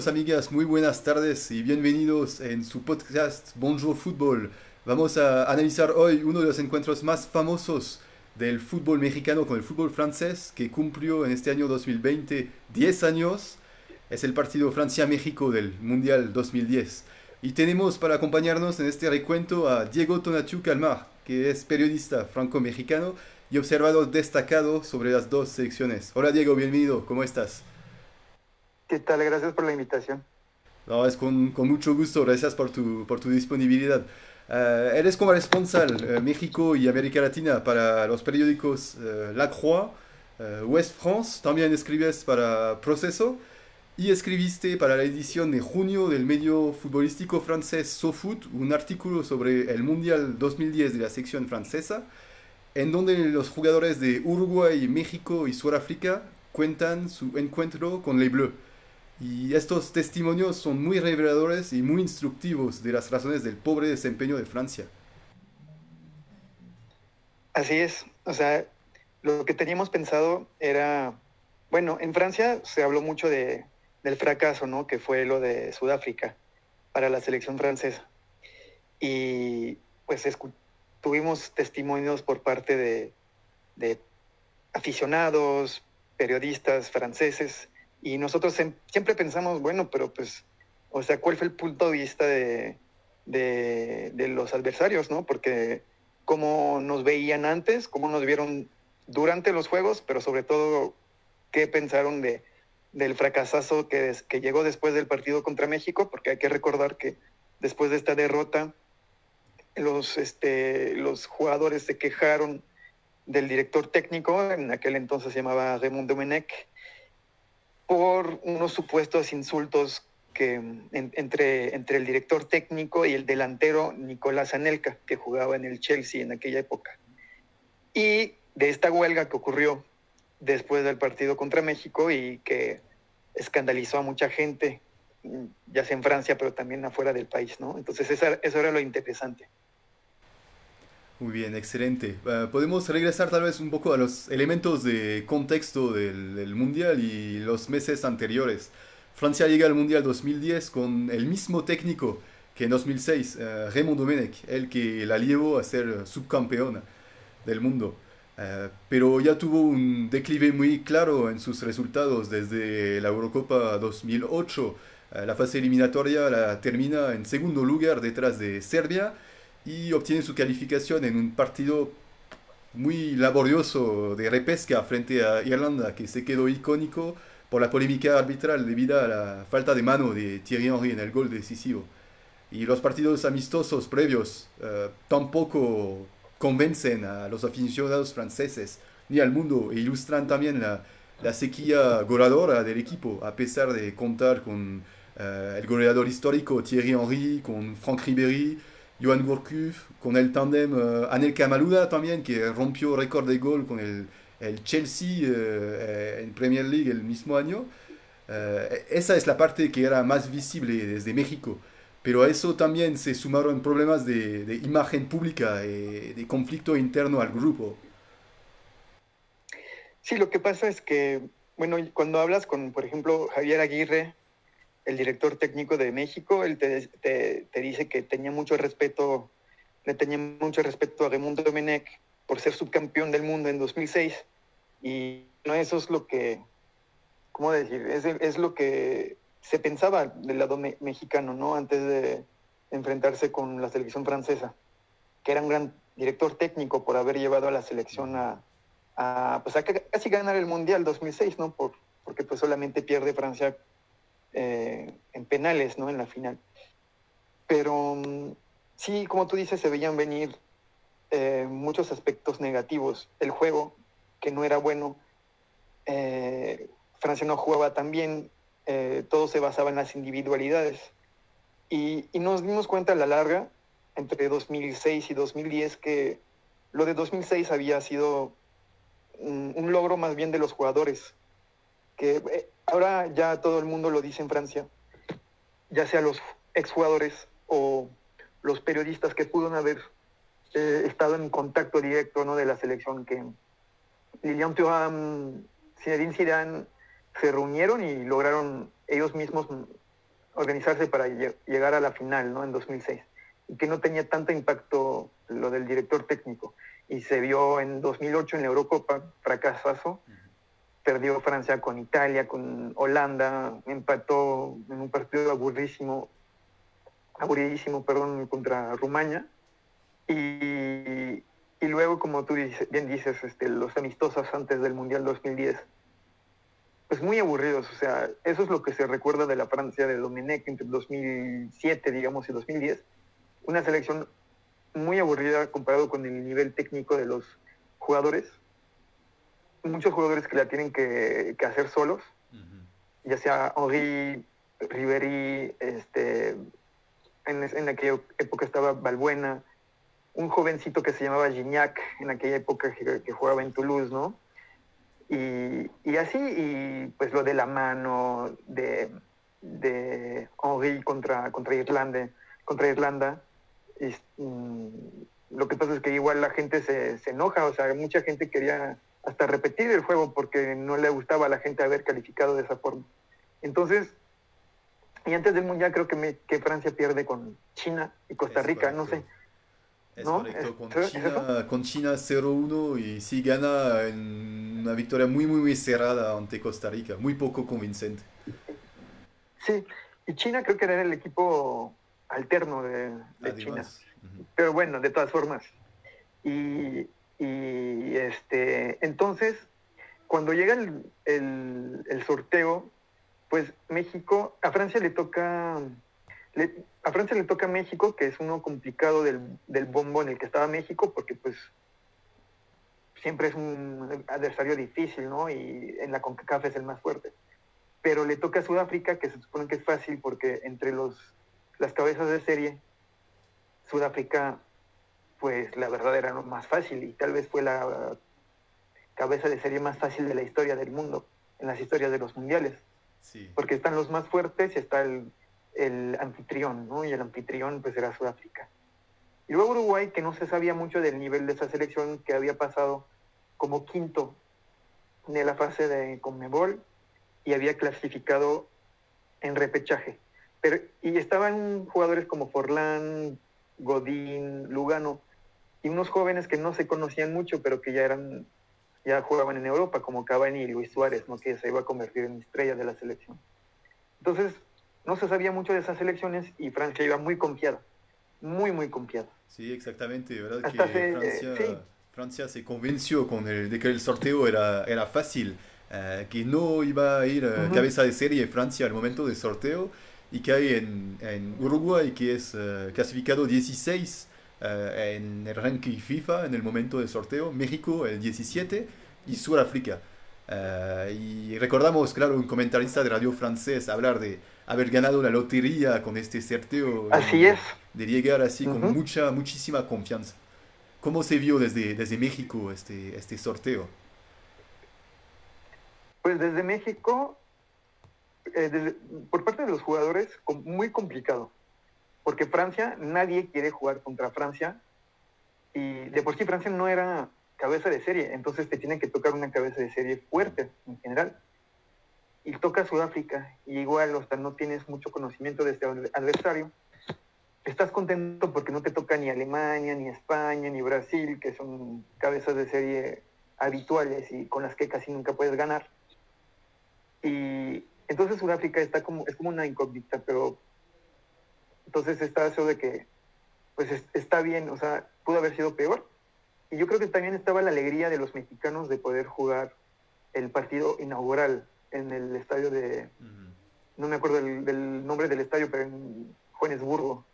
amigos, amigas, muy buenas tardes y bienvenidos en su podcast Bonjour Football. Vamos a analizar hoy uno de los encuentros más famosos del fútbol mexicano con el fútbol francés que cumplió en este año 2020 10 años. Es el partido Francia-México del Mundial 2010. Y tenemos para acompañarnos en este recuento a Diego Tonatiu Calmar, que es periodista franco-mexicano y observador destacado sobre las dos selecciones. Hola Diego, bienvenido, ¿cómo estás? ¿Qué tal? Gracias por la invitación. No, es con, con mucho gusto, gracias por tu, por tu disponibilidad. Uh, eres corresponsal uh, México y América Latina para los periódicos uh, La Croix, West France, también escribes para Proceso y escribiste para la edición de junio del medio futbolístico francés SoFoot un artículo sobre el Mundial 2010 de la sección francesa, en donde los jugadores de Uruguay, México y Sudáfrica cuentan su encuentro con Les Bleus. Y estos testimonios son muy reveladores y muy instructivos de las razones del pobre desempeño de Francia. Así es, o sea, lo que teníamos pensado era, bueno, en Francia se habló mucho de, del fracaso, ¿no? Que fue lo de Sudáfrica para la selección francesa. Y pues tuvimos testimonios por parte de, de aficionados, periodistas franceses, y nosotros siempre pensamos, bueno, pero pues, o sea, ¿cuál fue el punto de vista de, de, los adversarios, no? Porque cómo nos veían antes, cómo nos vieron durante los juegos, pero sobre todo, ¿qué pensaron de, del fracasazo que, que llegó después del partido contra México? Porque hay que recordar que después de esta derrota, los, este, los jugadores se quejaron del director técnico, en aquel entonces se llamaba Raymond Domenech, por unos supuestos insultos que, entre, entre el director técnico y el delantero Nicolás Anelka, que jugaba en el Chelsea en aquella época. Y de esta huelga que ocurrió después del partido contra México y que escandalizó a mucha gente, ya sea en Francia, pero también afuera del país, ¿no? Entonces eso era lo interesante. Muy bien, excelente. Ah, podemos regresar tal vez un poco a los elementos de contexto del, Mundial y los meses anteriores. Francia llega al Mundial 2010 con el mismo técnico que en 2006, uh, Raymond Domenech, el que la llevó a ser subcampeona del mundo. Ah, pero ya tuvo un declive muy claro en sus resultados desde la Eurocopa 2008. la fase eliminatoria la termina en segundo lugar detrás de Serbia y obtiene su calificación en un partido muy laborioso de repesca frente a Irlanda, que se quedó icónico por la polémica arbitral debido a la falta de mano de Thierry Henry en el gol decisivo. Y los partidos amistosos previos eh, tampoco convencen a los aficionados franceses ni al mundo e ilustran también la, la sequía goleadora del equipo, a pesar de contar con eh, el goleador histórico Thierry Henry, con Franck Ribéry, Johan Gourcuff, con el tandem uh, Anelka Maluda también, que rompió récord de gol con el, el Chelsea uh, en Premier League el mismo año. Uh, esa es la parte que era más visible desde México. Pero a eso también se sumaron problemas de, de imagen pública, y de conflicto interno al grupo. Sí, lo que pasa es que, bueno, cuando hablas con, por ejemplo, Javier Aguirre, el director técnico de México, él te, te, dice que tenía mucho respeto, le tenía mucho respeto a Raimundo Domenech por ser subcampeón del mundo en 2006. Y no, eso es lo que, ¿cómo decir? Es, es lo que se pensaba del lado mexicano, ¿no? Antes de enfrentarse con la selección francesa, que era un gran director técnico por haber llevado a la selección a, a, pues a casi ganar el Mundial 2006, ¿no? Por, porque pues solamente pierde Francia eh, en penales, ¿no? En la final. Pero mm, sí, como tú dices, se veían venir eh, muchos aspectos negativos. El juego, que no era bueno. Eh, Francia no jugaba tan bien. todo se basaba en las individualidades. Y, nos dimos cuenta a la larga, entre 2006 y 2010, que lo de 2006 había sido un, un logro más bien de los jugadores. Que Ahora ya todo el mundo lo dice en Francia, ya sea los exjugadores o los periodistas que pudieron haber eh, estado en contacto directo ¿no? de la selección, que Lilian Thuram, Zinedine Zidane se reunieron y lograron ellos mismos organizarse para llegar a la final, ¿no? En 2006. Y que no tenía tanto impacto lo del director técnico. Y se vio en 2008 en la Eurocopa, fracasazo. Perdió Francia con Italia, con Holanda, empató en un partido aburrísimo, aburridísimo, perdón, contra Rumania. Y, y luego, como tú bien dices, este, los amistosos antes del Mundial 2010 pues muy aburridos. O sea, eso es lo que se recuerda de la Francia de Domenech entre 2007, digamos, y 2010. Una selección muy aburrida comparado con el nivel técnico de los jugadores. Muchos jugadores que la tienen que, hacer solos, ya sea Henri, Riveri, este, en, en, aquella época estaba Balbuena, un jovencito que se llamaba Gignac, en aquella época que, que jugaba en Toulouse, ¿no? Y, así, y pues lo de la mano de, de Henry contra, contra Irlanda, contra Irlanda mm, lo que pasa es que igual la gente se, se, enoja, o sea, mucha gente quería hasta repetir el juego porque no le gustaba a la gente haber calificado de esa forma. Entonces, y antes del Mundial creo que, me, que Francia pierde con China y Costa Rica, no sé. Es correcto, con, China, con China 0-1 y sí gana en una victoria muy, muy, muy cerrada ante Costa Rica, muy poco convincente. Sí, y China creo que era el equipo alterno de, China. Pero bueno, de todas formas. Y, y este, entonces, cuando llega el, el, sorteo, pues México, a Francia le toca a Francia le toca México, que es uno complicado del, bombo en el que estaba México, porque pues siempre es un adversario difícil, ¿no? Y en la CONCACAF es el más fuerte. Pero le toca a Sudáfrica, que se supone que es fácil, porque entre los, las cabezas de serie, Sudáfrica, pues la verdad era más fácil y tal vez fue la cabeza de serie más fácil de la historia del mundo, en las historias de los mundiales. Sí. Porque están los más fuertes y está el el anfitrión, ¿no? Y el anfitrión pues era Sudáfrica. Y luego Uruguay, que no se sabía mucho del nivel de esa selección, que había pasado como quinto de la fase de Conmebol y había clasificado en repechaje. Pero, y estaban jugadores como Forlán, Godín, Lugano, y unos jóvenes que no se conocían mucho, pero que ya eran, ya jugaban en Europa, como Cavani y Luis Suárez, ¿no? que se iba a convertir en estrella de la selección. Entonces, no se sabía mucho de esas elecciones y Francia iba muy confiada, muy, muy confiada. Sí, exactamente, ¿verdad? que Francia, se convenció con el, de que el sorteo era, era fácil, eh, que no iba a ir uh cabeza de serie Francia al momento del sorteo y que hay en, en Uruguay, que es uh, clasificado 16 en el ranking FIFA en el momento del sorteo, México el 17 y Sudáfrica. y recordamos, claro, un comentarista de radio francés hablar de haber ganado la lotería con este sorteo. Así es. De llegar así con mucha, muchísima confianza. ¿Cómo se vio desde, desde México este, este sorteo? Pues desde México, eh, por parte de los jugadores, muy complicado. Porque Francia, nadie quiere jugar contra Francia. Y de por sí Francia no era cabeza de serie, entonces te tienen que tocar una cabeza de serie fuerte en general y toca Sudáfrica, y igual, sea, no tienes mucho conocimiento de este adversario, estás contento porque no te toca ni Alemania, ni España, ni Brasil, que son cabezas de serie habituales y con las que casi nunca puedes ganar. Y entonces Sudáfrica está como, es como una incógnita, pero entonces está eso de que, pues está bien, o sea, pudo haber sido peor. Y yo creo que también estaba la alegría de los mexicanos de poder jugar el partido inaugural en el estadio de, no me acuerdo del, nombre del estadio, pero en Johannesburgo.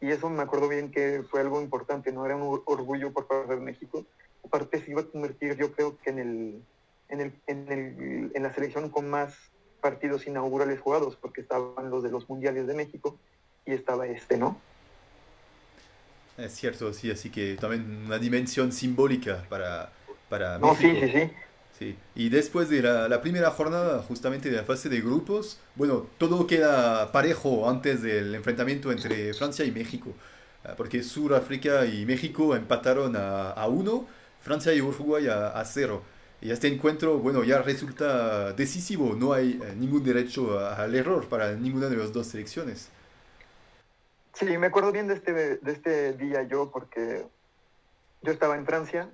Y eso me acuerdo bien que fue algo importante, no era un orgullo por parte de México. Aparte se iba a convertir, yo creo que en, el, en, el, en, el, en la selección con más partidos inaugurales jugados, porque estaban los de los mundiales de México y estaba este, ¿no? Es cierto, sí, así que también una dimensión simbólica para, para no, Sí, sí, sí. Sí. Y después de la, primera jornada, justamente de la fase de grupos, bueno, todo queda parejo antes del enfrentamiento entre Francia y México, ah, porque Sudáfrica y México empataron a, a uno, Francia y Uruguay a, a cero. Y este encuentro, bueno, ya resulta decisivo, no hay eh, ningún derecho al error para ninguna de las dos selecciones. Sí, me acuerdo bien de este, de este día yo porque yo estaba en Francia.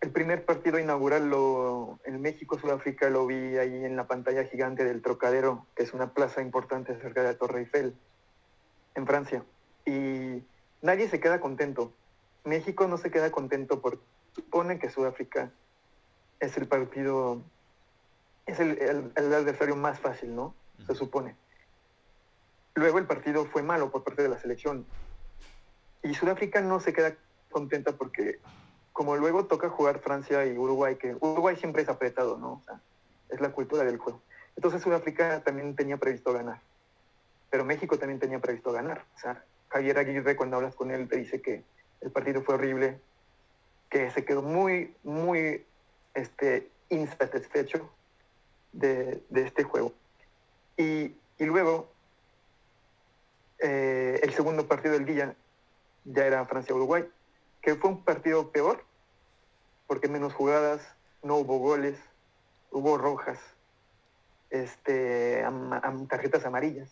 El primer partido inaugural lo, en México-Sudáfrica lo vi ahí en la pantalla gigante del Trocadero, que es una plaza importante cerca de la Torre Eiffel, en Francia. Y nadie se queda contento. México no se queda contento porque supone que Sudáfrica es el partido, es el, el adversario más fácil, ¿no? Se supone. Luego el partido fue malo por parte de la selección. Y Sudáfrica no se queda contenta porque como luego toca jugar Francia y Uruguay, que Uruguay siempre es apretado, ¿no? O sea, es la cultura del juego. Entonces Sudáfrica también tenía previsto ganar. Pero México también tenía previsto ganar. O sea, Javier Aguirre cuando hablas con él te dice que el partido fue horrible, que se quedó muy, muy este, insatisfecho de, de este juego. Y, y luego eh, el segundo partido del día ya era Francia-Uruguay, que fue un partido peor, porque menos jugadas, no hubo goles, hubo rojas, este, tarjetas amarillas.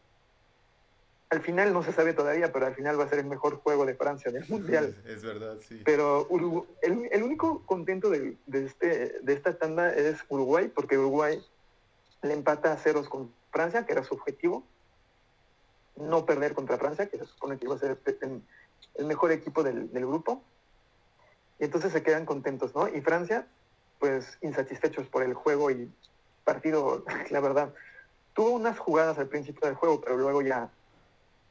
Al final no se sabe todavía, pero al final va a ser el mejor juego de Francia del Mundial. Es verdad, sí. Pero el, único contento de, este, de esta tanda es Uruguay, porque Uruguay le empata a ceros con Francia, que era su objetivo, no perder contra Francia, que se supone que iba a ser el, mejor equipo del, grupo. Y entonces se quedan contentos, ¿no? Y Francia, pues insatisfechos por el juego y partido, la verdad, tuvo unas jugadas al principio del juego, pero luego ya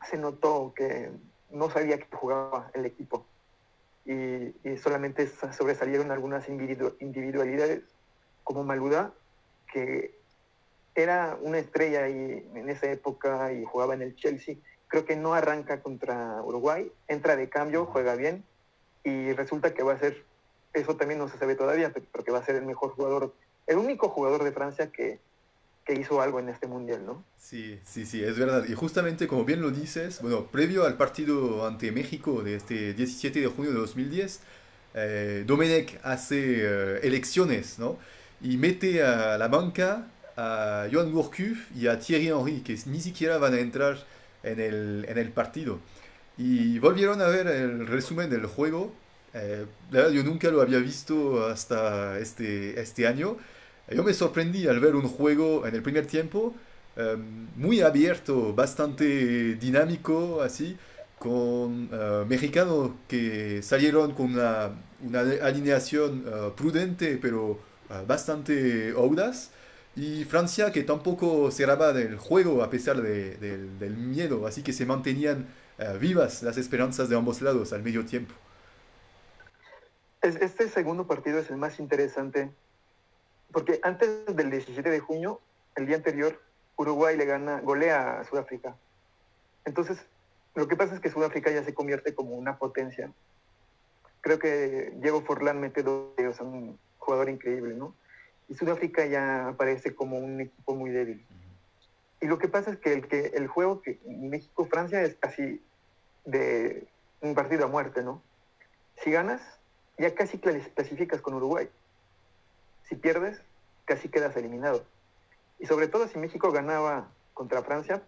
se notó que no sabía que jugaba el equipo. Y solamente sobresalieron algunas individualidades como Maluda, que era una estrella y en esa época y jugaba en el Chelsea. Creo que no arranca contra Uruguay, entra de cambio, juega bien y resulta que va a ser, eso también no se sabe todavía, pero que va a ser el mejor jugador, el único jugador de Francia que, que hizo algo en este mundial, ¿no? Sí, sí, sí, es verdad. Y justamente como bien lo dices, bueno, previo al partido ante México de este 17 de junio de 2010, eh, Domenech hace eh, elecciones, ¿no? Y mete a la banca a Johan Gourcuff y a Thierry Henry, que ni siquiera van a entrar en el, en el partido. Y volvieron a ver el resumen del juego. Eh, yo nunca lo había visto hasta este, este año. Yo me sorprendí al ver un juego en el primer tiempo em, muy abierto, bastante dinámico, así, con uh, mexicanos que salieron con una, una alineación uh, prudente, pero uh, bastante audaz y Francia que tampoco cerraba del juego a pesar de, del miedo, así que se mantenían eh, vivas las esperanzas de ambos lados al medio tiempo. Este segundo partido es el más interesante porque antes del 17 de junio, el día anterior, Uruguay le gana, golea a Sudáfrica. Entonces, lo que pasa es que Sudáfrica ya se convierte como una potencia. Creo que Diego Forlán mete dos, o un jugador increíble, ¿no? Y Sudáfrica ya aparece como un equipo muy débil. Y lo que pasa es que el, que el juego que México-Francia es casi de un partido a muerte, ¿no? Si ganas, ya casi clasificas con Uruguay. Si pierdes, casi quedas eliminado. Y sobre todo si México ganaba contra Francia,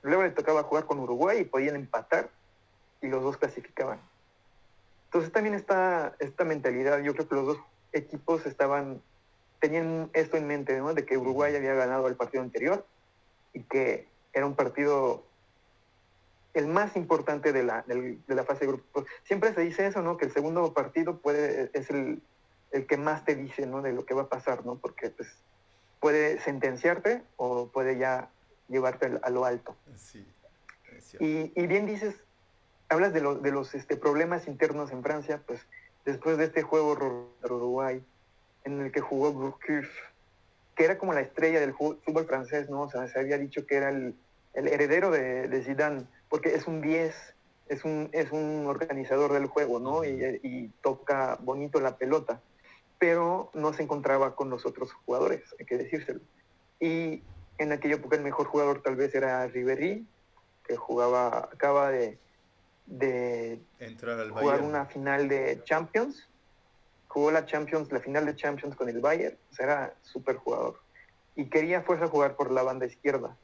luego le tocaba jugar con Uruguay y podían empatar y los dos clasificaban. Entonces también está esta mentalidad, yo creo que los dos equipos estaban tenían esto en mente, ¿no? De que Uruguay había ganado el partido anterior y que era un partido el más importante de la, de la fase de grupos. Siempre se dice eso, ¿no? Que el segundo partido puede, es el, el, que más te dice, ¿no? De lo que va a pasar, ¿no? Porque pues puede sentenciarte o puede ya llevarte a lo alto. Sí, y, y, bien dices, hablas de, lo, de los este, problemas internos en Francia, pues después de este juego Uruguay, en el que jugó Gourcuff, que era como la estrella del fútbol francés, ¿no? O sea, se había dicho que era el, heredero de, Zidane, porque es un 10, es un, es un organizador del juego, ¿no? Y, toca bonito la pelota, pero no se encontraba con los otros jugadores, hay que decírselo. Y en aquella época el mejor jugador tal vez era Ribéry, que jugaba, acaba de, de Entrar al jugar una final de Champions jugó la Champions, la final de Champions con el Bayern, o sea, era súper jugador. Y quería fuerza jugar por la banda izquierda.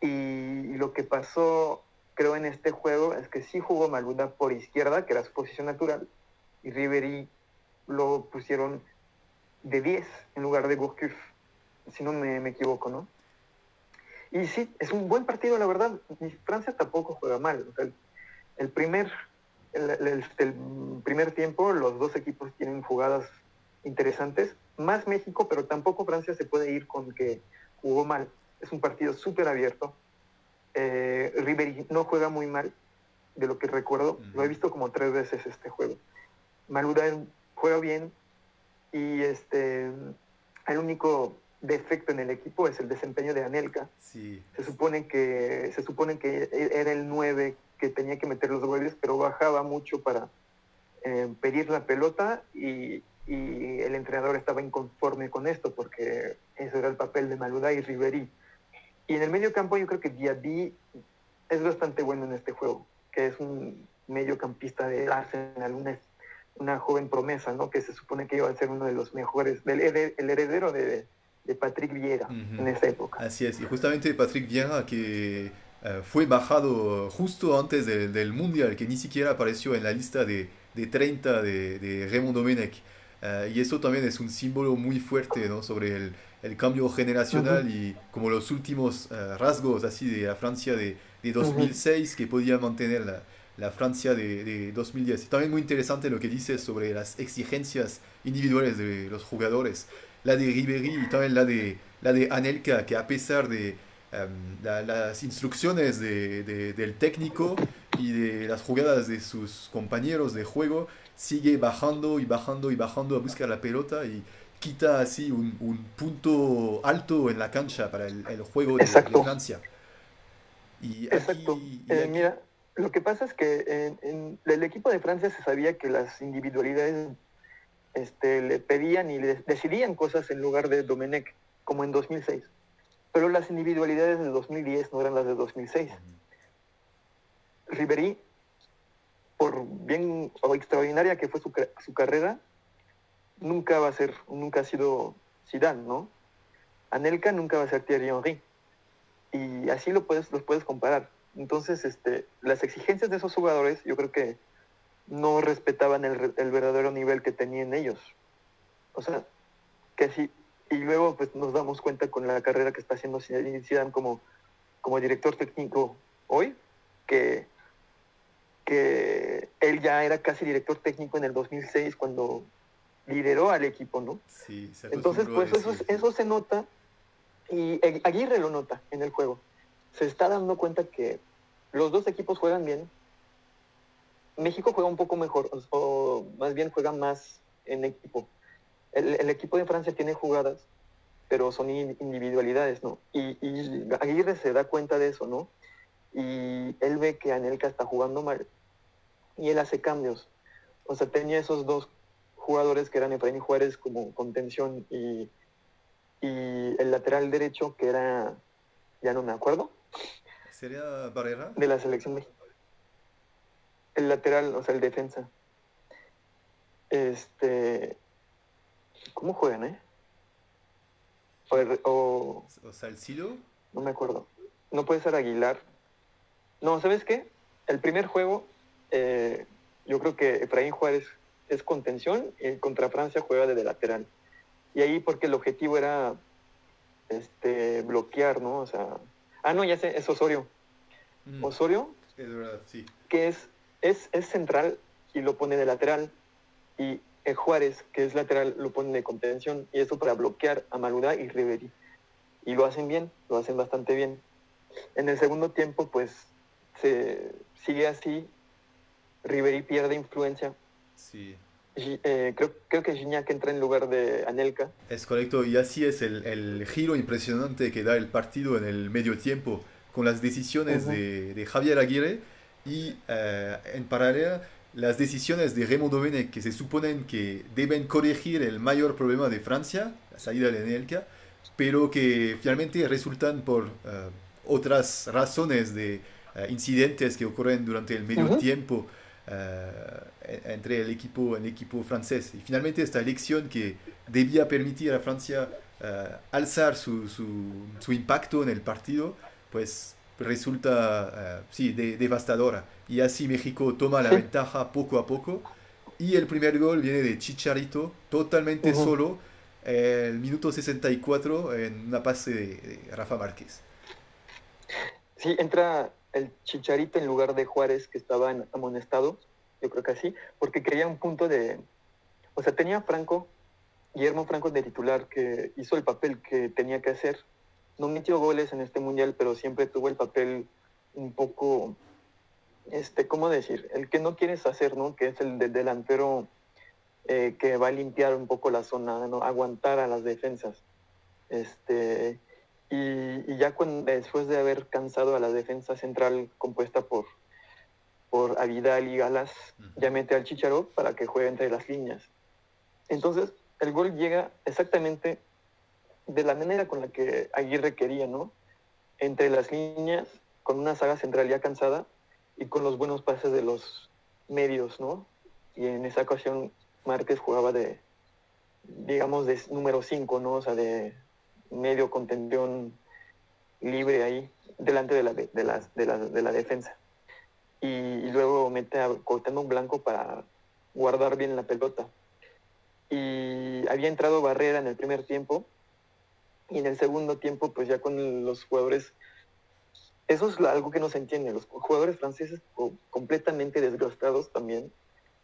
Y lo que pasó, creo, en este juego es que sí jugó Maluda por izquierda, que era su posición natural, y Ribery lo pusieron de 10 en lugar de Gourcuff, si no me, me equivoco, ¿no? Y sí, es un buen partido, la verdad. Francia tampoco juega mal. el, primer, el, primer tiempo, los dos equipos tienen jugadas interesantes. Más México, pero tampoco Francia se puede ir con que jugó mal. Es un partido súper abierto. Eh, Ribery no juega muy mal, de lo que recuerdo. Lo he visto como tres veces este juego. Maluda juega bien y este el único defecto en el equipo es el desempeño de Anelka. Sí. Se supone que se supone que era el 9 que tenía que meter los goles, pero bajaba mucho para eh, pedir la pelota y, y, el entrenador estaba inconforme con esto porque eso era el papel de Maluda y Ribery. Y en el medio campo yo creo que Diaby es bastante bueno en este juego, que es un mediocampista de Arsenal, una, una joven promesa, ¿no? Que se supone que iba a ser uno de los mejores, el, el heredero de, de Patrick Vieira en esa época. Así es, y justamente Patrick Vieira que eh, fue bajado justo antes del Mundial, que ni siquiera apareció en la lista de, de 30 de, de Raymond Domenech. Eh, y eso también es un símbolo muy fuerte ¿no? sobre el, el, cambio generacional y como los últimos eh, rasgos así de la Francia de, de 2006 que podía mantener la, la Francia de, de, 2010. Y también muy interesante lo que dices sobre las exigencias individuales de los jugadores la de Ribery y también la de, la de Anelka, que a pesar de em, las instrucciones de, del técnico y de las jugadas de sus compañeros de juego, sigue bajando y bajando y bajando a buscar la pelota y quita así un, un punto alto en la cancha para el, el juego de, Francia. Y Exacto. Eh, mira, lo que pasa es que en, en, el equipo de Francia se sabía que las individualidades este, le pedían y le decidían cosas en lugar de Domenech, como en 2006. Pero las individualidades de 2010 no eran las de 2006. Ribery, por bien o extraordinaria que fue su, su, carrera, nunca va a ser, nunca ha sido Zidane, ¿no? Anelka nunca va a ser Thierry Henry. Y así lo puedes, los puedes comparar. Entonces, este, las exigencias de esos jugadores, yo creo que no respetaban el, el, verdadero nivel que tenían ellos. O sea, que sí. Y luego pues nos damos cuenta con la carrera que está haciendo Zidane como, como director técnico hoy, que, que él ya era casi director técnico en el 2006 cuando lideró al equipo, ¿no? Sí, Entonces, pues eso, eso se nota y Aguirre lo nota en el juego. Se está dando cuenta que los dos equipos juegan bien, México juega un poco mejor, o, más bien juega más en equipo. El, equipo de Francia tiene jugadas, pero son individualidades, ¿no? Y, Aguirre se da cuenta de eso, ¿no? Y él ve que Anelka está jugando mal y él hace cambios. O sea, tenía esos dos jugadores que eran Efraín Juárez como contención y, y el lateral derecho que era, ya no me acuerdo. ¿Sería Barrera? De la selección mexicana. El lateral, o sea, el defensa. Este. ¿Cómo juegan, eh? O, o, Salcido. No me acuerdo. No puede ser Aguilar. No, ¿sabes qué? El primer juego, eh, yo creo que Efraín Juárez es contención y contra Francia juega de lateral. Y ahí porque el objetivo era este bloquear, ¿no? O sea. Ah, no, ya sé, es Osorio. Mm. Osorio. Es verdad, sí. Que es es, central y lo pone de lateral. Y Juárez, que es lateral, lo pone de contención. Y eso para bloquear a Maluda y Ribery. Y lo hacen bien, lo hacen bastante bien. En el segundo tiempo, pues, se sigue así. Ribery pierde influencia. Sí. Eh, creo, creo que Gignac entra en lugar de Anelka. Es correcto, y así es el, el, giro impresionante que da el partido en el medio tiempo, con las decisiones de, de Javier Aguirre y eh, en paralelo las decisiones de Raymond Domenech que se suponen que deben corregir el mayor problema de Francia, la salida de Nelka, pero que finalmente resultan por eh, otras razones de eh, incidentes que ocurren durante el medio tiempo entre el equipo, el equipo francés. Y finalmente esta elección que debía permitir a Francia alzar su, su, su, impacto en el partido, pues resulta sí, devastadora. Y así México toma la ventaja poco a poco. Y el primer gol viene de Chicharito, totalmente solo, el minuto 64 en una pase de, Rafa Márquez. Sí, entra el Chicharito en lugar de Juárez, que estaba amonestado, yo creo que así, porque quería un punto de... O sea, tenía Franco, Guillermo Franco de titular, que hizo el papel que tenía que hacer. No metió goles en este mundial, pero siempre tuvo el papel un poco, este, ¿cómo decir? El que no quieres hacer, ¿no? Que es el de delantero eh, que va a limpiar un poco la zona, ¿no? aguantar a las defensas. Este, y, ya después de haber cansado a la defensa central compuesta por, por Avidal y Galas, ya mete al Chicharro para que juegue entre las líneas. Entonces, el gol llega exactamente de la manera con la que Aguirre quería, ¿no? Entre las líneas, con una saga central ya cansada y con los buenos pases de los medios, ¿no? Y en esa ocasión Márquez jugaba de, digamos, de número 5, ¿no? O sea, de medio contención libre ahí, delante de la, de, de la, defensa. Y, luego mete a un Blanco para guardar bien la pelota. Y había entrado Barrera en el primer tiempo, y en el segundo tiempo, pues ya con los jugadores eso es algo que no se entiende. Los jugadores franceses completamente desgastados también,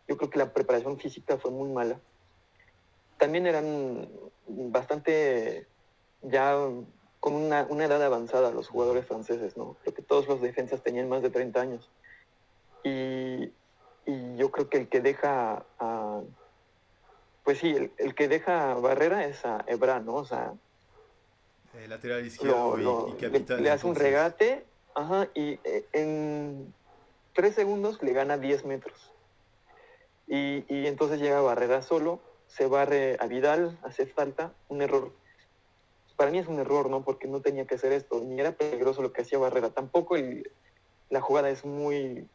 yo creo que la preparación física fue muy mala. También eran bastante ya con una, edad avanzada los jugadores franceses, ¿no? Creo que todos los defensas tenían más de 30 años. Y, yo creo que el que deja pues sí, el, que deja barrera es a Ebra, ¿no? O sea, el lateral izquierdo y, capitán. Le, hace un regate, ajá, y eh, en tres segundos le gana 10 metros. Y, entonces llega Barrera solo, se barre a Vidal, hace falta, un error. Para mí es un error, ¿no? Porque no tenía que hacer esto, ni era peligroso lo que hacía Barrera. Tampoco la jugada es muy...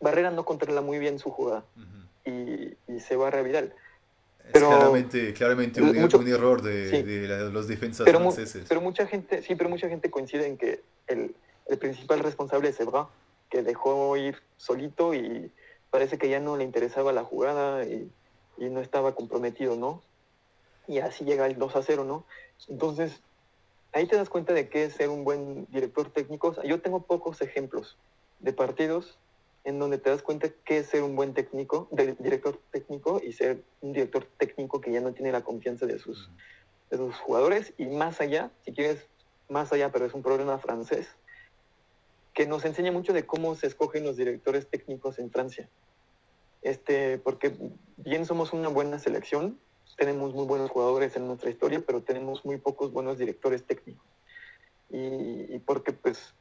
Barrera no controla muy bien su jugada y, se barre a Vidal. Es claramente, claramente un, error de, los defensas franceses. Pero mucha gente, sí, pero mucha gente coincide en que el, el principal responsable es Ebra, que dejó ir solito y parece que ya no le interesaba la jugada y, no estaba comprometido, ¿no? Y así llega el 2 a 0, ¿no? Entonces, ahí te das cuenta de qué es ser un buen director técnico. yo tengo pocos ejemplos de partidos en donde te das cuenta qué es ser un buen técnico, de, director técnico y ser un director técnico que ya no tiene la confianza de sus, de sus jugadores y más allá, si quieres más allá, pero es un problema francés, que nos enseña mucho de cómo se escogen los directores técnicos en Francia. Este, porque bien somos una buena selección, tenemos muy buenos jugadores en nuestra historia, pero tenemos muy pocos buenos directores técnicos. Y, porque, pues,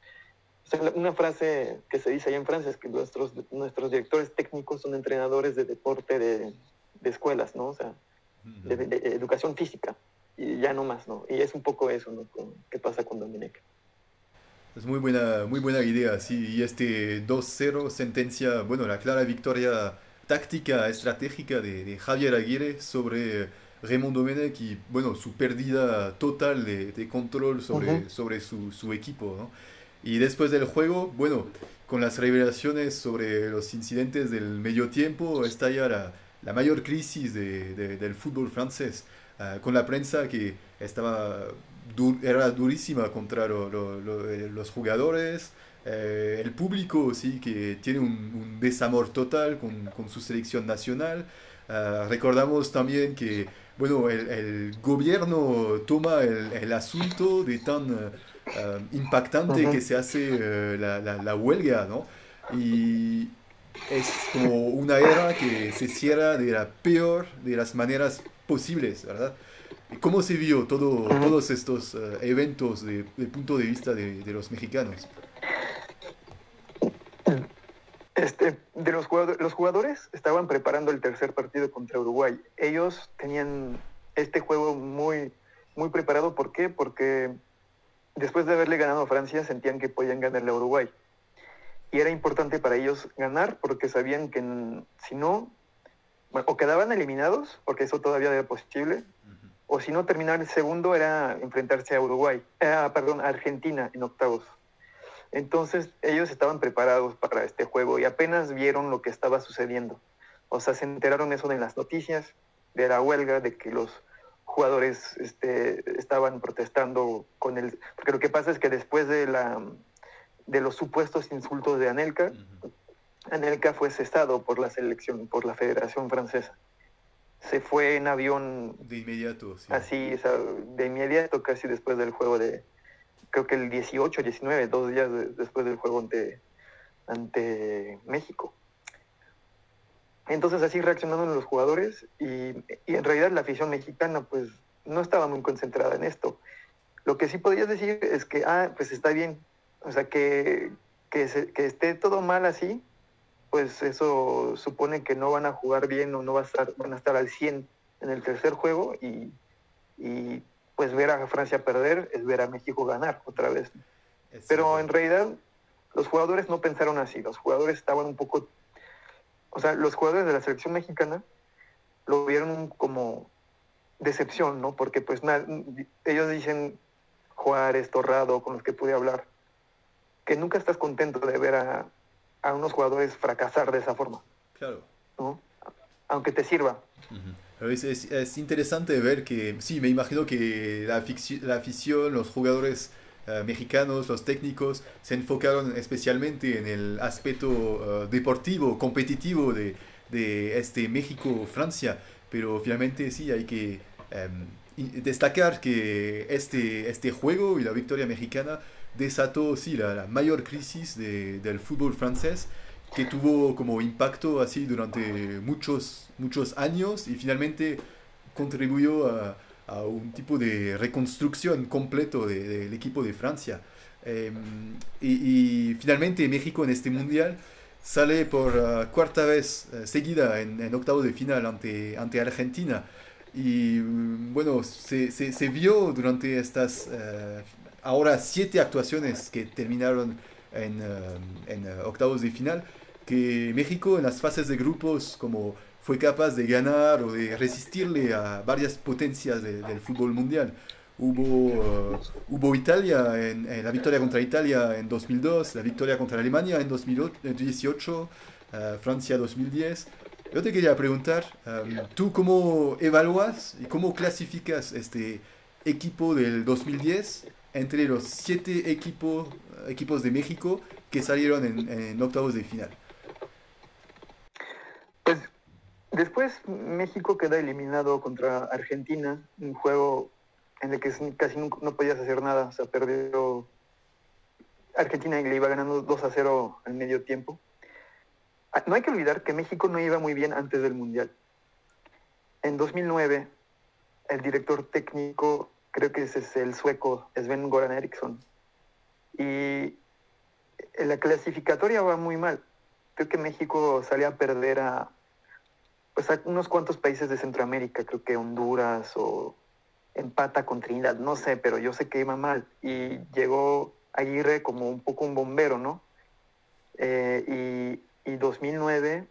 una frase que se dice allá en Francia es que nuestros, nuestros directores técnicos son entrenadores de deporte de, de escuelas, ¿no? O sea, de, educación física, y ya no más, ¿no? Y es un poco eso, ¿no? ¿Qué pasa con Domenech? Es muy buena, muy buena idea, sí. Y este 2-0 sentencia, bueno, la clara victoria táctica, estratégica de, Javier Aguirre sobre Raymond Domenech y, bueno, su pérdida total de, control sobre, sobre su, su equipo, ¿no? Y después del juego, bueno, con las revelaciones sobre los incidentes del medio tiempo, está ya la, la mayor crisis de, del fútbol francés, ah, con la prensa que estaba era durísima contra eh, los jugadores, eh, el público sí que tiene un, desamor total con, con, su selección nacional. Ah, recordamos también que bueno, el, gobierno toma el, el, asunto de tan ah, impactante que se hace eh, la, la, huelga, ¿no? Y es como una era que se cierra de la peor de las maneras posibles, ¿verdad? ¿Cómo se vio todo, todos estos eh, eventos desde el punto de vista de, los mexicanos? Este, de los jugadores, los jugadores estaban preparando el tercer partido contra Uruguay. Ellos tenían este juego muy, muy preparado. ¿Por qué? Porque después de haberle ganado a Francia sentían que podían ganarle a Uruguay. y era importante para ellos ganar porque sabían que si no, bueno, o quedaban eliminados, porque eso todavía era posible, o si no, terminar el segundo era enfrentarse a Uruguay, eh, perdón, a Argentina en octavos. Entonces ellos estaban preparados para este juego y apenas vieron lo que estaba sucediendo. O sea, se enteraron eso de las noticias, de la huelga, de que los jugadores este, estaban protestando con el... Porque lo que pasa es que después de, la, de los supuestos insultos de Anelka, Anelka fue cesado por la selección, por la Federación Francesa se fue en avión. De inmediato, sí. Así, de inmediato, casi después del juego de. Creo que el 18, 19, dos días después del juego ante, ante México. Entonces así reaccionaron los jugadores y, en realidad la afición mexicana pues no estaba muy concentrada en esto. Lo que sí podías decir es que, ah, pues está bien, o sea, que, que, que esté todo mal así, pues eso supone que no van a jugar bien o no va a estar, van a estar al 100 en el tercer juego y, pues ver a Francia perder es ver a México ganar otra vez. Pero en realidad los jugadores no pensaron así, los jugadores estaban un poco, o sea, los jugadores de la selección mexicana lo vieron como decepción, ¿no? Porque pues ellos dicen Juárez, Torrado, con los que pude hablar, que nunca estás contento de ver a, a unos jugadores fracasar de esa forma. Claro. Aunque te sirva. es, es, interesante ver que, sí, me imagino que la, la afición, los jugadores eh, mexicanos, los técnicos, se enfocaron especialmente en el aspecto eh, deportivo, competitivo de, de este México-Francia, pero finalmente sí hay que em, destacar que este, este juego y la victoria mexicana desató sí, la, mayor crisis de, del fútbol francés que tuvo como impacto así durante muchos, muchos años y finalmente contribuyó a, a un tipo de reconstrucción completo del equipo de Francia. Em, y, finalmente México en este mundial sale por cuarta vez eh, seguida en, en octavo de final ante, ante Argentina. Y mm, bueno, se, se, se vio durante estas uh, ahora siete actuaciones que terminaron en, eh, en eh, octavos de final, que México en las fases de grupos como fue capaz de ganar o de resistirle a varias potencias del fútbol mundial. Hubo, uh, hubo Italia, en, la victoria contra Italia en 2002, la victoria contra Alemania en 2018, Francia 2010. Yo te quería preguntar, ¿tú cómo evalúas y cómo clasificas este equipo del 2010 entre los siete equipos, equipos de México que salieron en, octavos de final. Pues después México queda eliminado contra Argentina, un juego en el que casi no, podías hacer nada, o sea, perdió Argentina y le iba ganando 2 a 0 al medio tiempo. Ah, no hay que olvidar que México no iba muy bien antes del Mundial. En 2009, el director técnico creo que ese es el sueco Sven Goran Eriksson. Y la clasificatoria va muy mal. Creo que México sale a perder a, pues a unos cuantos países de Centroamérica, creo que Honduras o empata con Trinidad, no sé, pero yo sé que iba mal. Y llegó Aguirre como un poco un bombero, ¿no? Eh, y, y 2009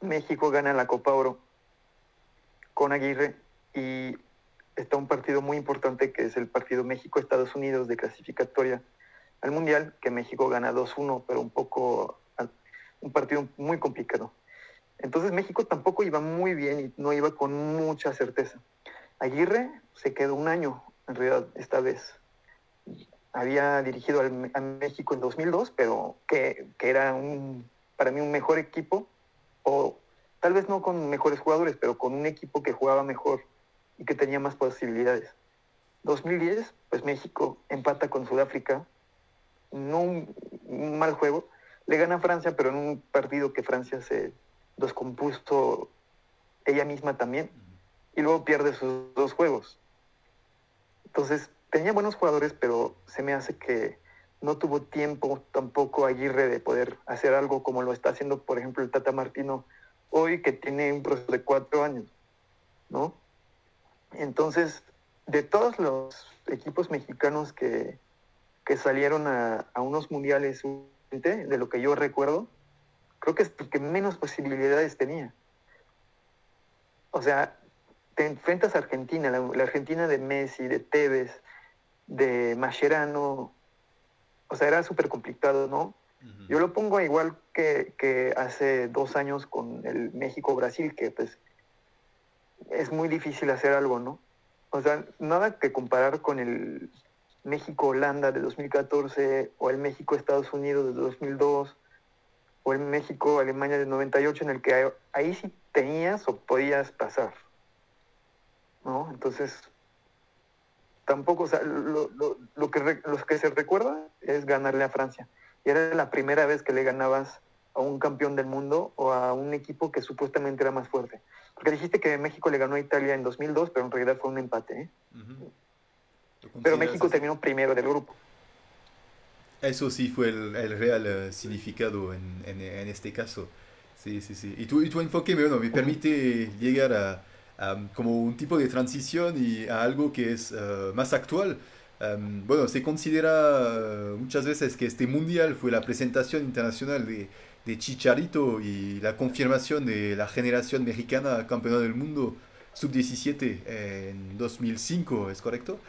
México gana la Copa Oro con Aguirre y está un partido muy importante que es el partido México-Estados Unidos de clasificatoria al Mundial, que México gana 2-1, pero un poco, un partido muy complicado. Entonces México tampoco iba muy bien y no iba con mucha certeza. Aguirre se quedó un año, en realidad, esta vez. Había dirigido a México en 2002, pero que, que era un, para mí un mejor equipo, o tal vez no con mejores jugadores, pero con un equipo que jugaba mejor y que tenía más posibilidades. 2010, pues México empata con Sudáfrica, no un, mal juego, le gana a Francia, pero en un partido que Francia se descompuso ella misma también, y luego pierde sus dos juegos. Entonces, tenía buenos jugadores, pero se me hace que no tuvo tiempo tampoco Aguirre de poder hacer algo como lo está haciendo, por ejemplo, el Tata Martino hoy, que tiene un proceso de cuatro años, ¿no? Entonces, de todos los equipos mexicanos que, salieron a, unos mundiales de lo que yo recuerdo, creo que es el que menos posibilidades tenía. O sea, te enfrentas a Argentina, la, Argentina de Messi, de Tevez, de Mascherano. O sea, era súper complicado, ¿no? Yo lo pongo igual que, que, hace dos años con el México-Brasil, que pues es muy difícil hacer algo, ¿no? O sea, nada que comparar con el México-Holanda de 2014 o el México-Estados Unidos de 2002 o el México-Alemania de 98 en el que ahí sí tenías o podías pasar. ¿No? Entonces, tampoco, o sea, lo, lo, que, lo que se recuerda es ganarle a Francia. Y era la primera vez que le ganabas a un campeón del mundo o a un equipo que supuestamente era más fuerte. Porque dijiste que México le ganó a Italia en 2002, pero en realidad fue un empate. ¿eh? Pero México terminó primero del grupo. Eso sí fue el, real eh, significado en, este caso. Sí, sí, sí. Y tu, y tu enfoque bueno, me permite llegar a, como un tipo de transición y a algo que es uh, más actual. Um, bueno, se considera uh, muchas veces que este mundial fue la presentación internacional de, de Chicharito y la confirmación de la generación mexicana campeona del mundo sub-17 en 2005, ¿es correcto?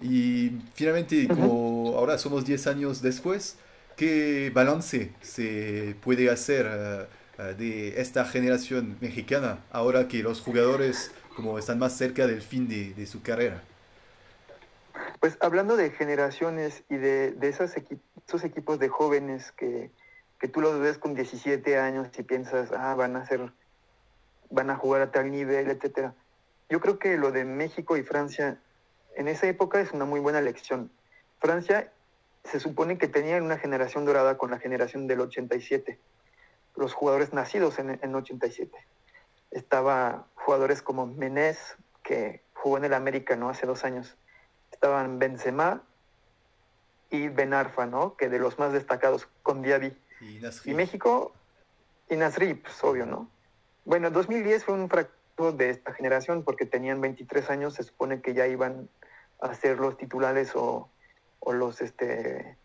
Y finalmente, como ahora somos 10 años después, ¿qué balance se puede hacer eh, eh, de esta generación mexicana ahora que los jugadores como están más cerca del fin de, de su carrera? Pues hablando de generaciones y de, de esos, esos equipos de jóvenes que, que tú los ves con 17 años y piensas, ah, van a ser, van a jugar a tal nivel, etcétera. Yo creo que lo de México y Francia en esa época es una muy buena lección. Francia se supone que tenía una generación dorada con la generación del 87, los jugadores nacidos en el 87. Estaba jugadores como Menez, que jugó en el América ¿no? hace dos años. Estaban Benzema y Benarfa, ¿no? que de los más destacados con Diaby. Y, México, y Nasri, pues obvio, ¿no? Bueno, 2010 fue un fracaso de esta generación porque tenían 23 años, se supone que ya iban a ser los titulares o, o los, este,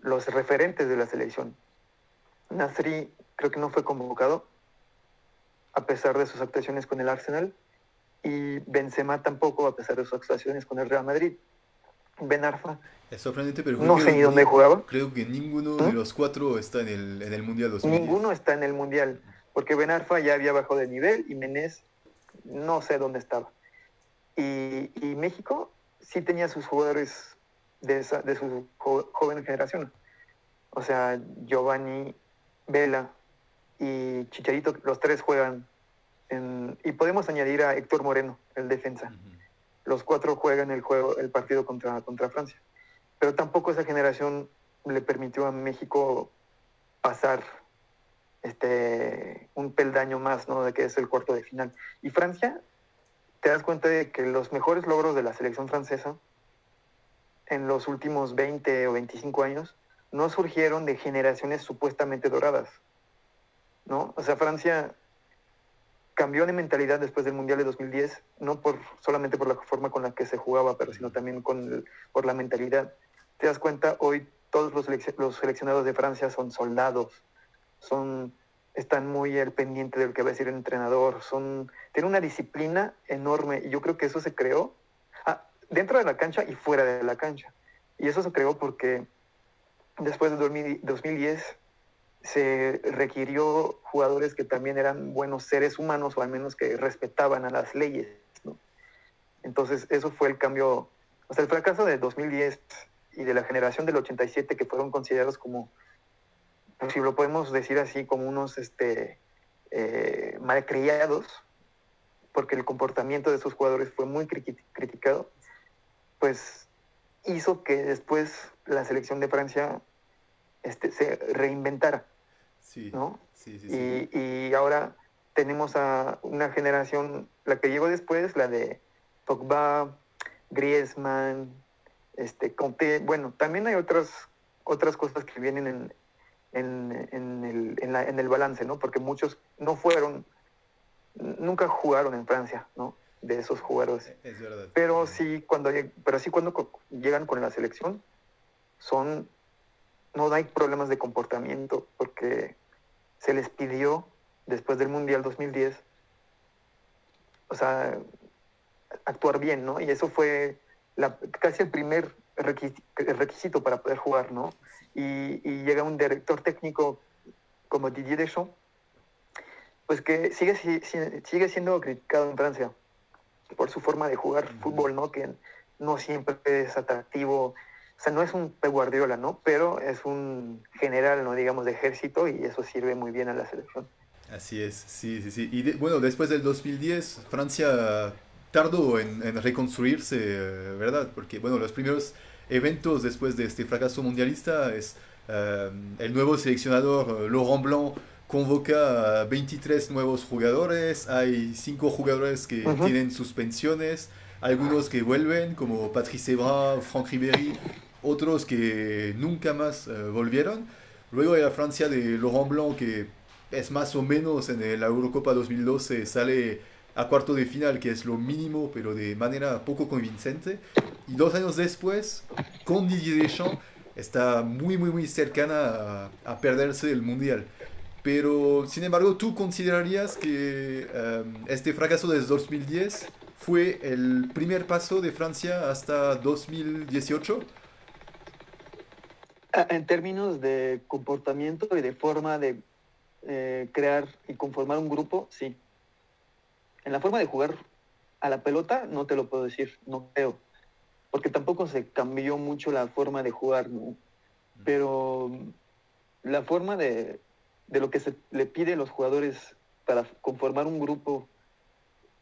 los referentes de la selección. Nasri creo que no fue convocado a pesar de sus actuaciones con el Arsenal y Benzema tampoco a pesar de sus actuaciones con el Real Madrid. Ben Arfa. Es sorprendente, pero no sé ni dónde jugaba. Creo que ninguno de ¿Mm? los cuatro está en el, en el Mundial 2010. Ninguno está en el Mundial, porque Ben Arfa ya había bajado de nivel y Menés no sé dónde estaba. Y, y México sí tenía sus jugadores de, esa, de su joven generación. O sea, Giovanni, Vela y Chicharito, los tres juegan. En, y podemos añadir a Héctor Moreno, el defensa. Los cuatro juegan el, juego, el partido contra, contra Francia. Pero tampoco esa generación le permitió a México pasar este, un peldaño más, ¿no? De que es el cuarto de final. Y Francia, te das cuenta de que los mejores logros de la selección francesa en los últimos 20 o 25 años no surgieron de generaciones supuestamente doradas, ¿no? O sea, Francia cambió de mentalidad después del Mundial de 2010, no por, solamente por la forma con la que se jugaba, pero sino también con por la mentalidad. Te das cuenta, hoy todos los, los seleccionados de Francia son soldados, son, están muy al pendiente de lo que va a decir el entrenador, son, tienen una disciplina enorme y yo creo que eso se creó ah, dentro de la cancha y fuera de la cancha. Y eso se creó porque después de 2010 se requirió jugadores que también eran buenos seres humanos o al menos que respetaban a las leyes. Entonces eso fue el cambio, o sea, el fracaso de 2010 y de la generación del 87 que fueron considerados como si lo podemos decir así, como unos este, eh, malcriados, porque el comportamiento de esos jugadores fue muy criticado, pues hizo que después la selección de Francia este, se reinventara. Sí, ¿no? Sí, sí, y, y, ahora tenemos a una generación, la que llegó después, la de Pogba, Griezmann, este, Conte. Bueno, también hay otras, otras cosas que vienen en, en, en, el, en, la, en, el, balance, ¿no? Porque muchos no fueron, nunca jugaron en Francia, ¿no? De esos jugadores. Es verdad. Pero sí cuando, pero sí cuando llegan con la selección, son no hay problemas de comportamiento porque se les pidió después del Mundial 2010, o sea, actuar bien, ¿no? Y eso fue la, casi el primer requisito para poder jugar, ¿no? Y, y, llega un director técnico como Didier Deschamps, pues que sigue, sigue siendo criticado en Francia por su forma de jugar fútbol, ¿no? Que no siempre es atractivo, o sea, no es un Pep Guardiola, ¿no? Pero es un general, ¿no? Digamos, de ejército y eso sirve muy bien a la selección. Así es, sí, sí, sí. Y bueno, después del 2010, Francia tardó en, en reconstruirse, eh, ¿verdad? Porque, bueno, los primeros eventos después de este fracaso mundialista es eh, el nuevo seleccionador eh, Laurent Blanc convoca a 23 nuevos jugadores, hay 5 jugadores que tienen suspensiones, algunos que vuelven como Patrice Evra, Franck Ribéry, otros que nunca más volvieron. Luego hay la Francia de Laurent Blanc que es más o menos en la Eurocopa 2012 sale a cuarto de final, que es lo mínimo, pero de manera poco convincente. Y dos años después, con Didier Deschamps, está muy, muy, muy cercana a, perderse el Mundial. Pero, sin embargo, ¿tú considerarías que em, este fracaso de 2010 fue el primer paso de Francia hasta 2018? Ah, en términos de comportamiento y de forma de eh, crear y conformar un grupo, sí. En la forma de jugar a la pelota, no te lo puedo decir, no creo. Porque tampoco se cambió mucho la forma de jugar, ¿no? Pero la forma de, de lo que se le pide a los jugadores para conformar un grupo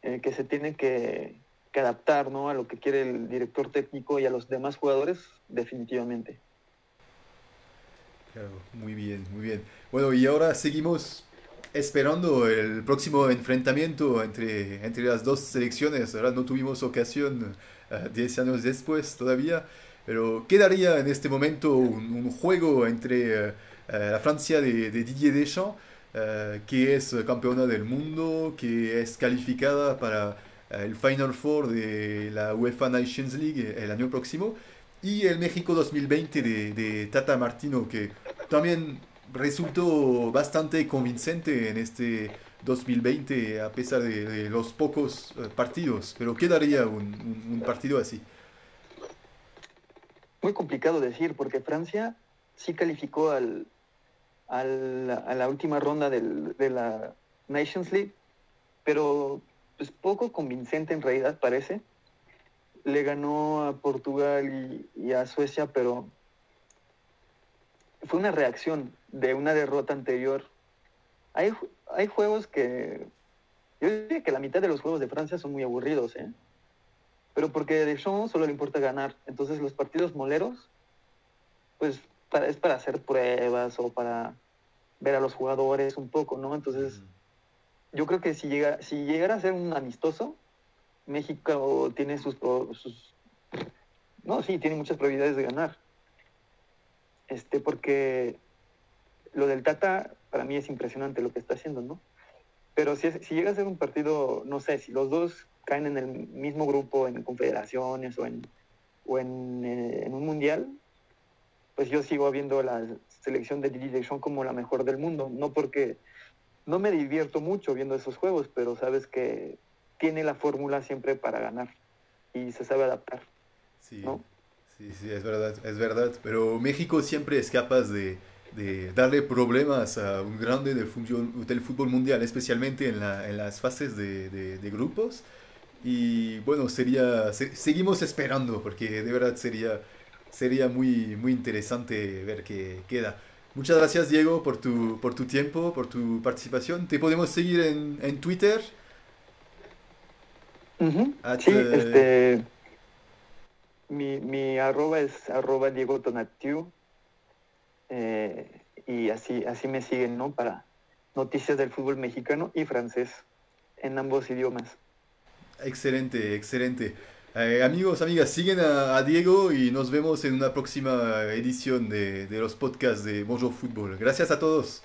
eh, que se tiene que, que adaptar ¿no? a lo que quiere el director técnico y a los demás jugadores, definitivamente. Claro, muy bien, muy bien. Bueno, y ahora seguimos esperando el próximo enfrentamiento entre, entre las dos selecciones. Ahora no tuvimos ocasión 10 uh, años después todavía, pero quedaría en este momento un, juego entre uh, la Francia de, de Didier Deschamps, uh, que es campeona del mundo, que es calificada para el Final Four de la UEFA Nations League el año próximo, y el México 2020 de, de Tata Martino, que también resultó bastante convincente en este 2020 a pesar de, los pocos eh, partidos, pero ¿qué daría un, partido así? Muy complicado decir, porque Francia sí calificó al, a la última ronda de la Nations League, pero pues poco convincente en realidad parece. Le ganó a Portugal y a Suecia, pero fue una reacción de una derrota anterior. Hay, hay juegos que... Yo diría que la mitad de los juegos de Francia son muy aburridos, ¿eh? Pero porque de Deschamps solo le importa ganar. Entonces los partidos moleros, pues para, es para hacer pruebas o para ver a los jugadores un poco, ¿no? Entonces, yo creo que si, llega, si llegara a ser un amistoso, México tiene sus, sus... No, sí, tiene muchas probabilidades de ganar este, porque lo del Tata para mí es impresionante lo que está haciendo, ¿no? Pero si, si llega a ser un partido, no sé, si los dos caen en el mismo grupo, en confederaciones o en, o en, eh, un mundial, pues yo sigo viendo la selección de Deschamps como la mejor del mundo, no porque no me divierto mucho viendo esos juegos, pero sabes que tiene la fórmula siempre para ganar y se sabe adaptar. Sí. ¿no? Sí, sí, es verdad, es verdad. Pero México siempre es capaz de, de darle problemas a un grande del fútbol, del fútbol mundial, especialmente en, la, en las fases de, de, grupos. Y bueno, sería, seguimos esperando porque de verdad sería, sería muy, muy interesante ver qué queda. Muchas gracias Diego por tu, por tu tiempo, por tu participación. Te podemos seguir en, en Twitter. sí, este mi, mi arroba es arroba Diego Tonatiu. Eh, y así, así me siguen, ¿no? Para noticias del fútbol mexicano y francés en ambos idiomas. Excelente, excelente. Eh, amigos, amigas, siguen a, Diego y nos vemos en una próxima edición de, de los podcasts de Bonjour Fútbol. Gracias a todos.